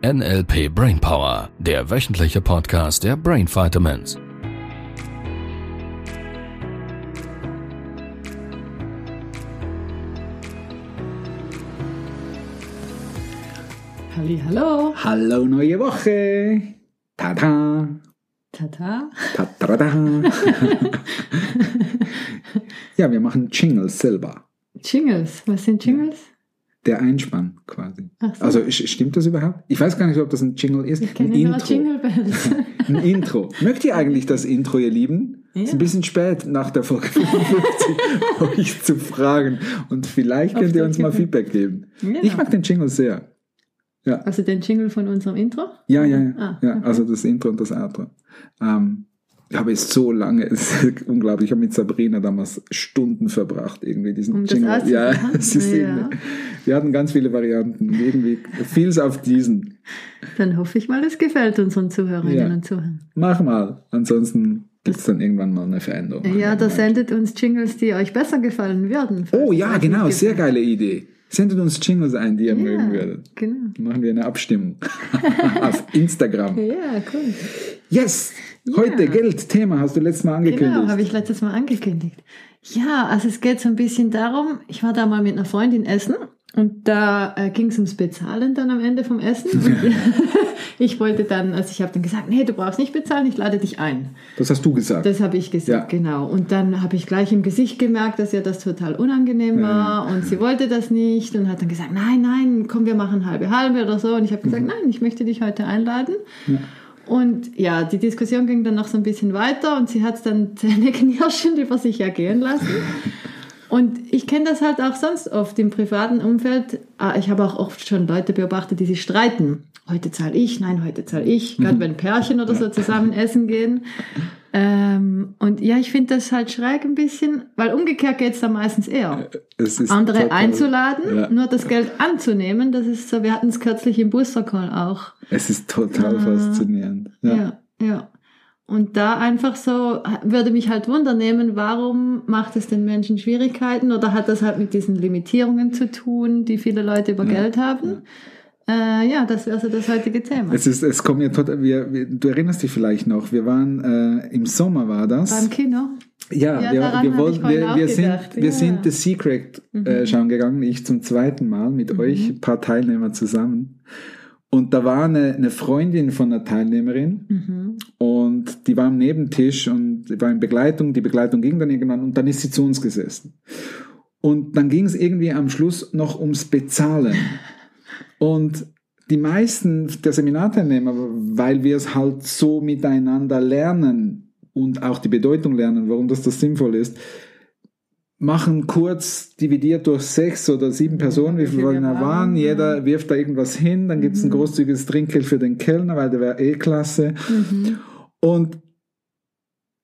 NLP Brainpower, der wöchentliche Podcast der Brain Vitamins. Halli, hallo. Hallo neue Woche. Tada. Tata. Tada. ja, wir machen Jingles selber. Jingles. Was sind Jingles? Der Einspann quasi. So. Also stimmt das überhaupt? Ich weiß gar nicht, ob das ein Jingle ist. Ich kenne ein Intro. Jingle Bells. Ein Intro. Mögt ihr eigentlich das Intro, ihr Lieben? Ja. Ist ein bisschen spät nach der Folge 55, euch zu fragen. Und vielleicht Auf könnt ihr uns mal. Feedback geben. Ja. Ich mag den Jingle sehr. Ja. Also den Jingle von unserem Intro? Ja, ja, ja. Ah, ja okay. Also das Intro und das Outro. Ähm, ich habe es so lange, es ist unglaublich. Ich habe mit Sabrina damals Stunden verbracht, irgendwie diesen Um das Jingle. Ja, es ist Ja. wir hatten ganz viele Varianten. Irgendwie fiel es auf diesen. Dann hoffe ich mal, es gefällt unseren Zuhörerinnen Ja. und Zuhörern. Mach mal. Ansonsten gibt es dann irgendwann mal eine Veränderung. Ja, da sendet uns Jingles, die euch besser gefallen würden. Oh ja, genau. Sehr geile Idee. Sendet uns Jingles ein, die ihr mögen Ja, würdet. genau. Machen wir eine Abstimmung auf Instagram. Ja, cool. Yes! Heute Ja. Geld, Thema hast du letztes Mal angekündigt. Genau, habe ich letztes Mal angekündigt. Ja, also es geht so ein bisschen darum, ich war da mal mit einer Freundin essen und da äh, ging es ums Bezahlen dann am Ende vom Essen. Und ich wollte dann, also ich habe dann gesagt, nee, du brauchst nicht bezahlen, ich lade dich ein. Das hast du gesagt. Das habe ich gesagt, Ja. genau. Und dann habe ich gleich im Gesicht gemerkt, dass ihr das total unangenehm war und sie wollte das nicht und hat dann gesagt, nein, nein, komm, wir machen halbe halbe oder so. Und ich habe gesagt, Mhm. nein, ich möchte dich heute einladen. Und ja, die Diskussion ging dann noch so ein bisschen weiter und sie hat es dann zähneknirschend über sich ergehen lassen. Und ich kenne das halt auch sonst oft im privaten Umfeld. Ah, Ich habe auch oft schon Leute beobachtet, die sich streiten. Heute zahle ich, nein, heute zahle ich. Gerade wenn Pärchen oder so zusammen essen gehen. Ähm, und ja, ich finde das halt schräg ein bisschen, weil umgekehrt geht es da meistens eher. Es ist Andere total- einzuladen, Ja. nur das Geld anzunehmen, das ist so, wir hatten es kürzlich im Booster-Call auch. Es ist total Ah. faszinierend. Ja. Ja, ja. Und da einfach so, würde mich halt wundernehmen, warum macht es den Menschen Schwierigkeiten oder hat das halt mit diesen Limitierungen zu tun, die viele Leute über Geld haben? Äh, ja, das wäre so das heutige Thema. Es ist, es kommt ja total, wir, wir, du erinnerst dich vielleicht noch, wir waren, äh, im Sommer war das. Beim Kino? ja, Ja, wir, wir, wollten, wir, wir sind, wir ja. Mhm. sind The Secret äh, schauen gegangen, ich zum zweiten Mal mit euch, ein paar Teilnehmer zusammen. Und da war eine, eine Freundin von einer Teilnehmerin Mhm. und die war am Nebentisch und die war in Begleitung, die Begleitung ging dann irgendwann und dann ist sie zu uns gesessen. Und dann ging es irgendwie am Schluss noch ums Bezahlen. Und die meisten der Seminarteilnehmer, weil wir es halt so miteinander lernen und auch die Bedeutung lernen, warum das, das sinnvoll ist, machen kurz dividiert durch sechs oder sieben Personen, wie viele wollen da waren, ja. Jeder wirft da irgendwas hin, dann gibt es ein großzügiges Trinkgeld für den Kellner, weil der wäre eh klasse. Mhm. Und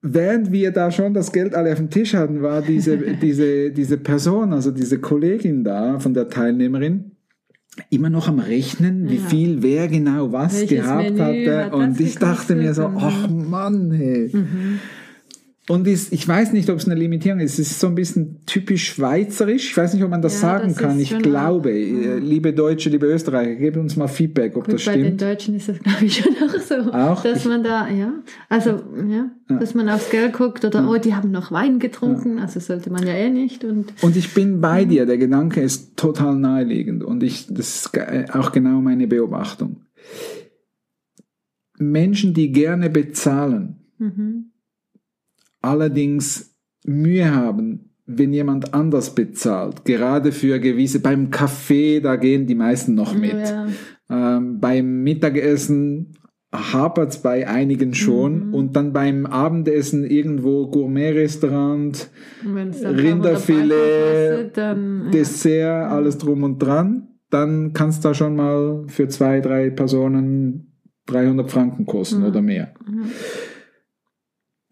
während wir da schon das Geld alle auf dem Tisch hatten, war diese, diese, diese Person, also diese Kollegin da von der Teilnehmerin, immer noch am Rechnen, wie Ja. viel wer genau was Welches gehabt Menü hatte. hat Und ich dachte mir so, ach Mann, hey. Mhm. Und ist, ich weiß nicht, ob es eine Limitierung ist. Es ist so ein bisschen typisch schweizerisch. Ich weiß nicht, ob man das Ja, sagen das kann. Ich glaube, auch, äh, liebe Deutsche, liebe Österreicher, gebt uns mal Feedback, ob Gut, das bei den stimmt. Deutschen ist das, glaube ich, schon auch so. Auch? Dass Ich- man da, ja, also, ja, dass man aufs Geld guckt oder, oh, die haben noch Wein getrunken, also sollte man ja eh nicht und, Und ich bin bei dir. Der Gedanke ist total naheliegend. Und ich, das ist ge- auch genau meine Beobachtung. Menschen, die gerne bezahlen, mhm. Allerdings Mühe haben, wenn jemand anders bezahlt. Gerade für gewisse, beim Kaffee, da gehen die meisten noch mit. Ja. Ähm, beim Mittagessen hapert es bei einigen schon. Mhm. Und dann beim Abendessen irgendwo Gourmet-Restaurant, Rinderfilet, dann, ja. Dessert, alles drum und dran. Dann kann es da schon mal für zwei, drei Personen 300 Franken kosten Mhm. oder mehr. Mhm.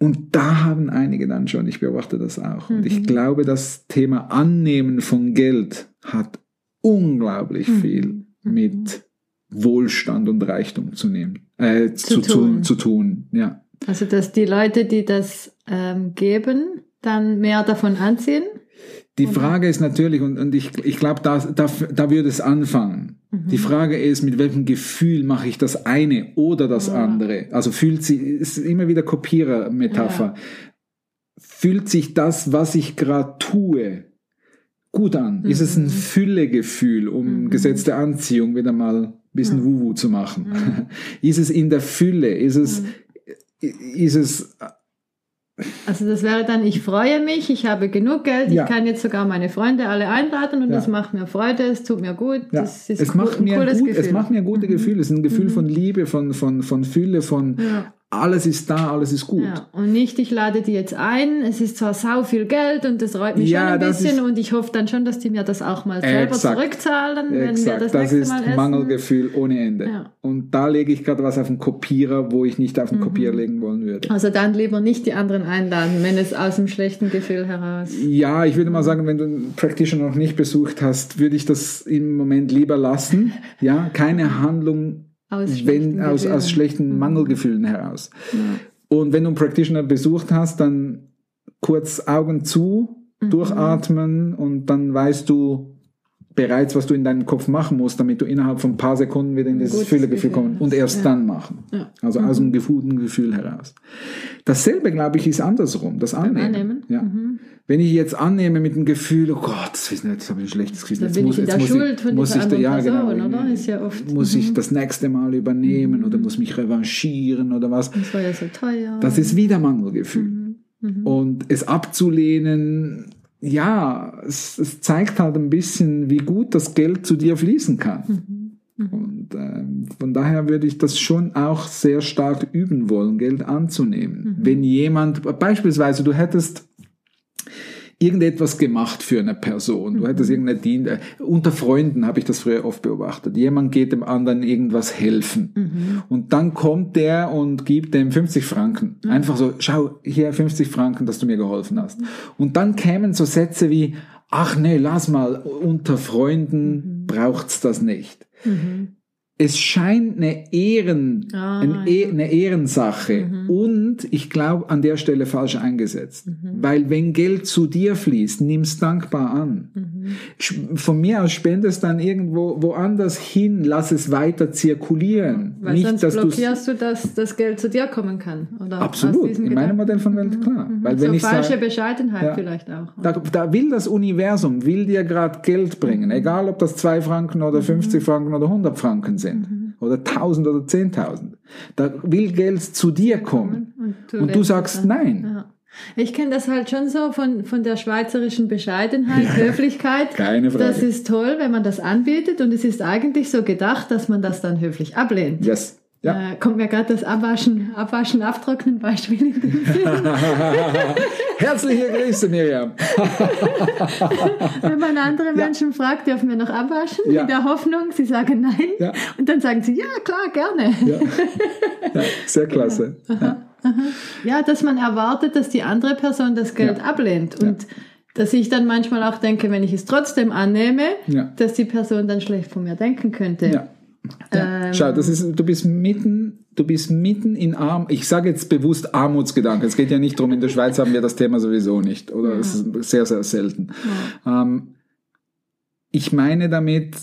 Und da haben einige dann schon, ich beobachte das auch. Und ich Mhm. glaube, das Thema Annehmen von Geld hat unglaublich Mhm. viel Mhm. mit Wohlstand und Reichtum zu nehmen, äh, zu, Zu tun. tun, zu tun, ja. Also, dass die Leute, die das ähm, geben, dann mehr davon anziehen. Die. Frage ist natürlich, und, und ich, ich glaube, da, da, da würde es anfangen. Die Frage ist, mit welchem Gefühl mache ich das eine oder das andere? Also fühlt sie, ist immer wieder Kopierer-Metapher. Fühlt sich das, was ich gerade tue, gut an? Ist es ein Füllegefühl, um Gesetz der Anziehung wieder mal ein bisschen Wuhu zu machen? ist es in der Fülle? Ist es, ist es Also das wäre dann, ich freue mich, ich habe genug Geld, Ja. ich kann jetzt sogar meine Freunde alle einladen und Ja. das macht mir Freude, es tut mir gut, Ja, das ist es, cool, macht ein mir cooles gut, Gefühl. Mhm. es macht mir gute Gefühle. Es ist ein Gefühl von Liebe, von, von, von Fülle, von. Alles ist da, alles ist gut. Ja, und nicht, ich lade die jetzt ein, es ist zwar sau viel Geld und das reut mich Ja, schon ein das bisschen ist- und ich hoffe dann schon, dass die mir das auch mal selber Exakt. zurückzahlen, wenn wir Exakt, das, das, nächste ist Mal essen. Mangelgefühl ohne Ende. Ja. Und da lege ich gerade was auf den Kopierer, wo ich nicht auf Mhm. den Kopierer legen wollen würde. Also dann lieber nicht die anderen einladen, wenn es aus dem schlechten Gefühl heraus. Ja, ich würde mal sagen, wenn du einen Practitioner noch nicht besucht hast, würde ich das im Moment lieber lassen. Ja, keine Handlung Aus wenn, schlechten aus, aus Gefühlen. Mhm. schlechten Mangelgefühlen heraus. Und wenn du einen Practitioner besucht hast, dann kurz Augen zu, Mhm. durchatmen und dann weißt du bereits, was du in deinem Kopf machen musst, damit du innerhalb von ein paar Sekunden wieder in dieses Füllegefühl Gefühl kommst und erst Ja. dann machen. Ja. Also aus einem guten Gefühl heraus. Dasselbe, glaube ich, ist andersrum, das Annehmen. Annehmen. Ja. Mhm. Wenn ich jetzt annehme mit dem Gefühl, oh Gott, jetzt habe ich ein schlechtes Gefühl. Jetzt bin muss, jetzt muss Schuld ich, muss ich, ja, genau, Person, oder? Ist ja oft- Mhm. Muss ich das nächste Mal übernehmen oder muss mich revanchieren oder was? Das war ja so teuer. Das ist wieder Mangelgefühl. Mhm. Und es abzulehnen, ja, es, es zeigt halt ein bisschen, wie gut das Geld zu dir fließen kann. Mhm. Und ähm, von daher würde ich das schon auch sehr stark üben wollen, Geld anzunehmen. Wenn jemand, beispielsweise, du hättest irgendetwas gemacht für eine Person. Du hättest irgendeine Dien äh, unter Freunden habe ich das früher oft beobachtet. Jemand geht dem anderen irgendwas helfen. Und dann kommt der und gibt dem 50 Franken. Einfach so, schau, hier 50 Franken, dass du mir geholfen hast. Und dann kämen so Sätze wie, ach nee, lass mal, unter Freunden braucht's das nicht. Es scheint eine Ehren, Ah, ein e eine Ehrensache. Und ich glaube an der Stelle falsch eingesetzt. Weil wenn Geld zu dir fließt, nimm's dankbar an. Sch- Von mir aus spendest dann irgendwo woanders hin, lass es weiter zirkulieren. Weil Nicht, sonst dass blockierst du, dass das Geld zu dir kommen kann. Oder Absolut, in meinem Gedanken. Modell von Welt klar. Weil wenn so ich falsche sag, Bescheidenheit Ja. vielleicht auch. da, da will das Universum, will dir gerade Geld bringen, egal ob das 2 Franken oder 50 Franken oder 100 Franken sind oder 1000 oder 10.000. Da will Geld zu dir kommen Und du, und du sagst es dann. nein. Ja. Ich kenne das halt schon so von, von der schweizerischen Bescheidenheit, Höflichkeit. Keine Frage. Das ist toll, wenn man das anbietet und es ist eigentlich so gedacht, dass man das dann höflich ablehnt. Yes. Ja. Äh, kommt mir gerade das Abwaschen, Abwaschen, Abtrocknen Beispiel in den Sinn. Herzliche Grüße, Miriam. Wenn man andere Menschen fragt, dürfen wir noch abwaschen? Ja. In der Hoffnung, sie sagen nein. Ja. Und dann sagen sie, ja, klar, gerne. Ja. Ja, sehr klasse. Ja. Ja, dass man erwartet, dass die andere Person das Geld Ja. ablehnt. Und dass ich dann manchmal auch denke, wenn ich es trotzdem annehme, Ja. dass die Person dann schlecht von mir denken könnte. Ja. Ja. Schau, das ist, du bist mitten, du bist mitten in Arm. Ich sage jetzt bewusst Armutsgedanken. Es geht ja nicht darum, in der Schweiz haben wir das Thema sowieso nicht. Oder es ist sehr, sehr selten. Ähm, ich meine damit,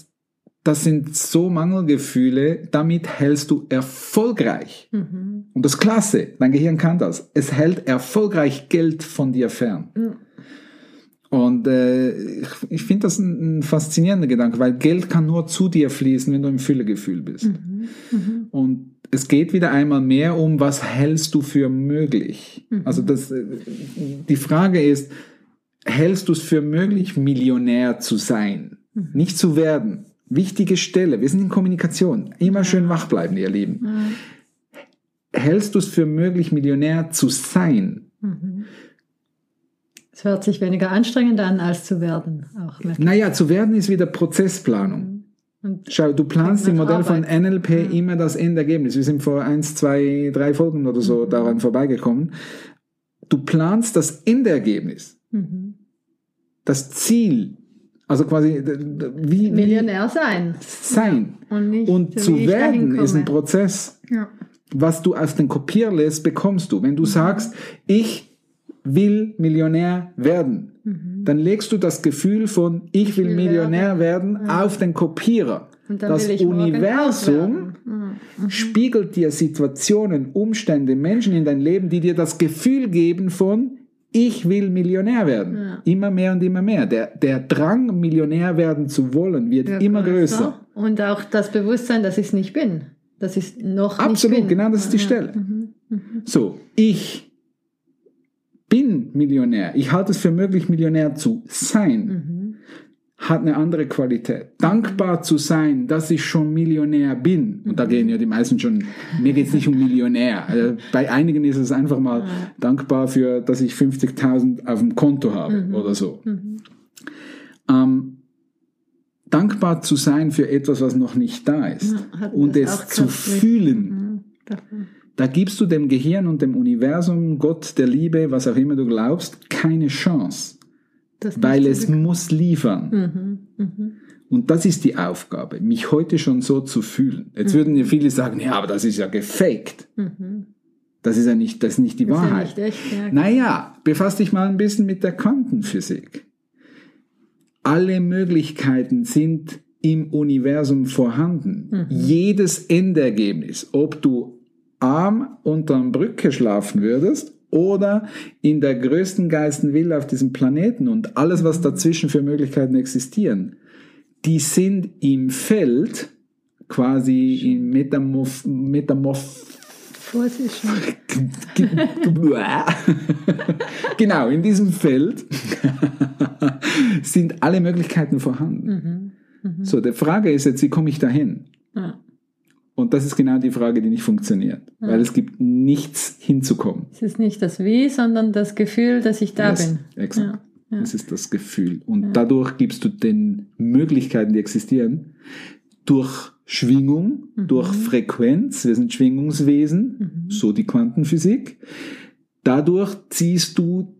das sind so Mangelgefühle, damit hältst du erfolgreich. Und das ist klasse, dein Gehirn kann das. Es hält erfolgreich Geld von dir fern. Und äh, ich, ich finde das ein, ein faszinierender Gedanke, weil Geld kann nur zu dir fließen, wenn du im Füllegefühl bist. Und es geht wieder einmal mehr um, was hältst du für möglich? Also das, äh, die Frage ist, hältst du es für möglich, Millionär zu sein? Nicht zu werden. Wichtige Stelle. Wir sind in Kommunikation. Immer schön wach bleiben, ihr Lieben. Hältst du es für möglich, Millionär zu sein? Es hört sich weniger anstrengend an, als zu werden. Auch Naja, zu werden ist wieder Prozessplanung. Und Schau, du planst im Modell von Arbeit. NLP immer das Endergebnis. Wir sind vor eins, zwei, drei Folgen oder so daran vorbeigekommen. Du planst das Endergebnis, mhm. das Ziel, also quasi wie, Millionär sein. sein. Und, nicht, Und zu ich werden ist ein. Prozess. Ja. Was du auf den Kopier lässt, bekommst du. Wenn du sagst, ich will Millionär werden, dann legst du das Gefühl von ich will will Millionär werden, auf den Kopierer. Und das ich Universum werden. spiegelt dir Situationen, Umstände, Menschen in dein Leben, die dir das Gefühl geben von, ich will Millionär werden. Immer mehr und immer mehr. Der, der Drang, Millionär werden zu wollen, wird Wird immer größer. Und auch das Bewusstsein, dass ich es nicht bin. Dass ich es noch Absolut, nicht bin. genau das ist die Ja. Stelle. Mhm. So, ich bin Millionär. Ich halte es für möglich, Millionär zu sein. Mhm. Hat eine andere Qualität. Dankbar zu sein, dass ich schon Millionär bin. Und da Mhm. gehen ja die meisten schon, mir geht es nicht um Millionär. Also bei einigen ist es einfach mal dankbar für, dass ich 50.000 auf dem Konto habe Mhm. oder so. Ähm, dankbar zu sein für etwas, was noch nicht da ist. Ja, und es zu fühlen. Mhm. Da gibst du dem Gehirn und dem Universum, Gott, der Liebe, was auch immer du glaubst, keine Chance, weil es muss liefern. Mhm. Mhm. Und das ist die Aufgabe, mich heute schon so zu fühlen. Jetzt würden ja viele sagen, ja, aber das ist ja gefaked. Mhm. Das ist ja nicht, das ist nicht die Das ist ja Wahrheit. nicht echt. Ja. Naja, befass dich mal ein bisschen mit der Quantenphysik. Alle Möglichkeiten sind im Universum vorhanden. Jedes Endergebnis, ob du arm unterm Brücke schlafen würdest oder in der größten geilsten Villa auf diesem Planeten und alles, was dazwischen für Möglichkeiten existieren, die sind im Feld quasi in Metamorph, Metamorph genau, in diesem Feld sind alle Möglichkeiten vorhanden. So, die Frage ist jetzt, wie komme ich dahin? Ja. Und das ist genau die Frage, die nicht funktioniert, weil es gibt nichts hinzukommen. Es ist nicht das Wie, sondern das Gefühl, dass ich da Yes, bin. Exakt. Ja, ja. Das ist das Gefühl. Und dadurch gibst du den Möglichkeiten, die existieren, durch Schwingung, Mhm. durch Frequenz, wir sind Schwingungswesen, so die Quantenphysik. Dadurch ziehst du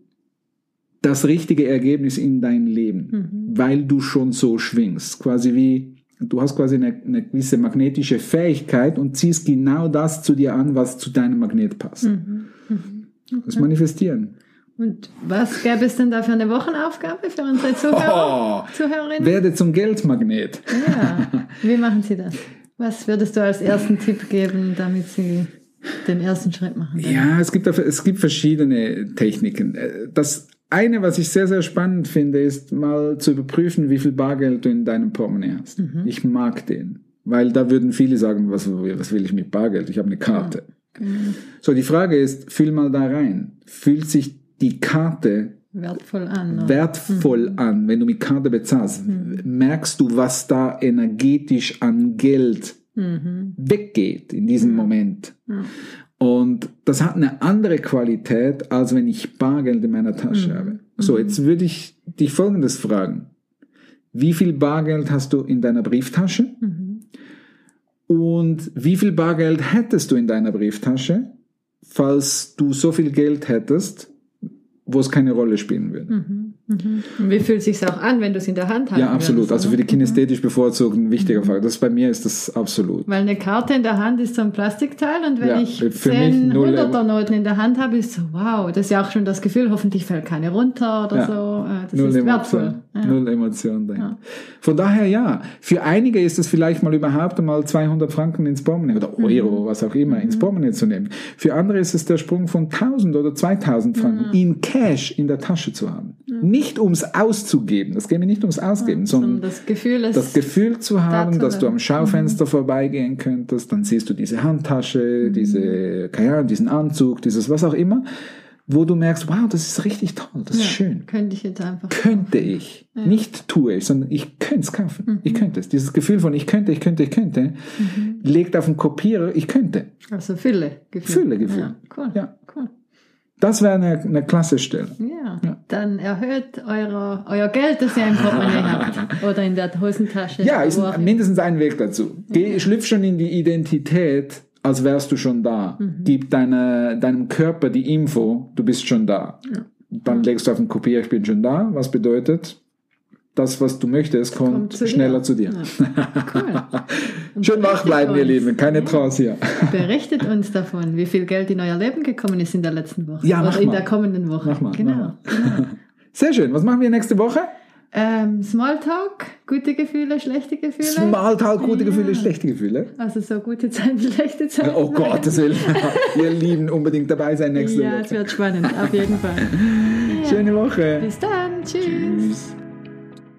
das richtige Ergebnis in dein Leben, Mhm. weil du schon so schwingst. Quasi wie, du hast quasi eine, eine gewisse magnetische Fähigkeit und ziehst genau das zu dir an, was zu deinem Magnet passt. Mhm. Das Manifestieren. Und was gäbe es denn da für eine Wochenaufgabe für unsere Zuhörer, Oh, Zuhörerinnen? werde zum Geldmagnet. Ja, wie machen Sie das? Was würdest du als ersten Tipp geben, damit Sie den ersten Schritt machen? Ja, es gibt, es gibt verschiedene Techniken. Das eine, was ich sehr, sehr spannend finde, ist mal zu überprüfen, wie viel Bargeld du in deinem Portemonnaie hast. Ich mag den. Weil da würden viele sagen, was, was will ich mit Bargeld? Ich habe eine Karte. So, die Frage ist, fühl mal da rein. Fühlt sich die Karte Wertvoll an. oder? wertvoll an, wenn du mit Karte bezahlst? Merkst du, was da energetisch an Geld weggeht in diesem Moment? Und das hat eine andere Qualität, als wenn ich Bargeld in meiner Tasche habe. So, jetzt würde ich dich Folgendes fragen. Wie viel Bargeld hast du in deiner Brieftasche? Und wie viel Bargeld hättest du in deiner Brieftasche, falls du so viel Geld hättest, wo es keine Rolle spielen würde? Mhm. Und wie fühlt es sich auch an, wenn du es in der Hand hast? Ja, absolut. Also für die kinästhetisch bevorzugten ein wichtiger Faktor. Das bei mir ist das absolut. Weil eine Karte in der Hand ist so ein Plastikteil und wenn Ja, ich zehn null hunderter Noten in der Hand habe, ist so, wow, das ist ja auch schon das Gefühl, hoffentlich fällt keine runter oder Ja. so. Äh, Das Null ist Emotion. wertvoll. Ja. Null Emotion dahinter. Von daher ja. Für einige ist es vielleicht mal überhaupt einmal 200 Franken ins Portemonnaie oder Mhm. Euro, was auch immer, ins Portemonnaie zu nehmen. Für andere ist es der Sprung von 1000 oder 2000 Franken Mhm. in Cash in der Tasche zu haben. Nicht ums auszugeben. Das geht mir nicht ums Ausgeben, Sondern sondern das Gefühl, das Gefühl zu haben, dass du am Schaufenster vorbeigehen könntest, dann siehst du diese Handtasche, diese, keine Ahnung, diesen Anzug, dieses was auch immer, wo du merkst, wow, das ist richtig toll, das ist schön. könnte ich jetzt einfach. Könnte ich, nicht tue ich, sondern ich könnte es kaufen. Mhm. Ich könnte es. Dieses Gefühl von ich könnte, ich könnte, ich könnte, legt auf den Kopierer, ich könnte. Also Fülle Gefühl. Fülle Gefühl. Ja, cool. Ja. cool. Das wäre eine, eine klasse Stelle. Ja. Ja. dann erhöht eure, euer Geld, das ihr im Portemonnaie habt. Oder in der Hosentasche. Ja, ist mindestens ein Weg dazu. Geh, schlüpf schon in die Identität, als wärst du schon da. Gib deine, deinem Körper die Info, du bist schon da. Dann legst du auf den Kopier, ich bin schon da. Was bedeutet, das, was du möchtest, kommt, Kommt zu dir. schneller zu dir. Cool. Und Schön wach bleiben, ihr. Lieben. Keine Trance hier. Berichtet uns davon, wie viel Geld in euer Leben gekommen ist in der letzten Woche. Ja, mach Oder in mal. der kommenden Woche. Mach mal, Genau. mach Sehr schön. Was machen wir nächste Woche? Ähm, Smalltalk, Gute Gefühle, schlechte Gefühle. Smalltalk, gute Gefühle, schlechte Gefühle. Also so gute Zeiten, schlechte Zeiten. Oh Gott, das will ihr Lieben unbedingt dabei sein nächste Ja, es Woche. wird spannend, auf jeden Fall. Schöne Woche. Bis dann, tschüss. Tschüss.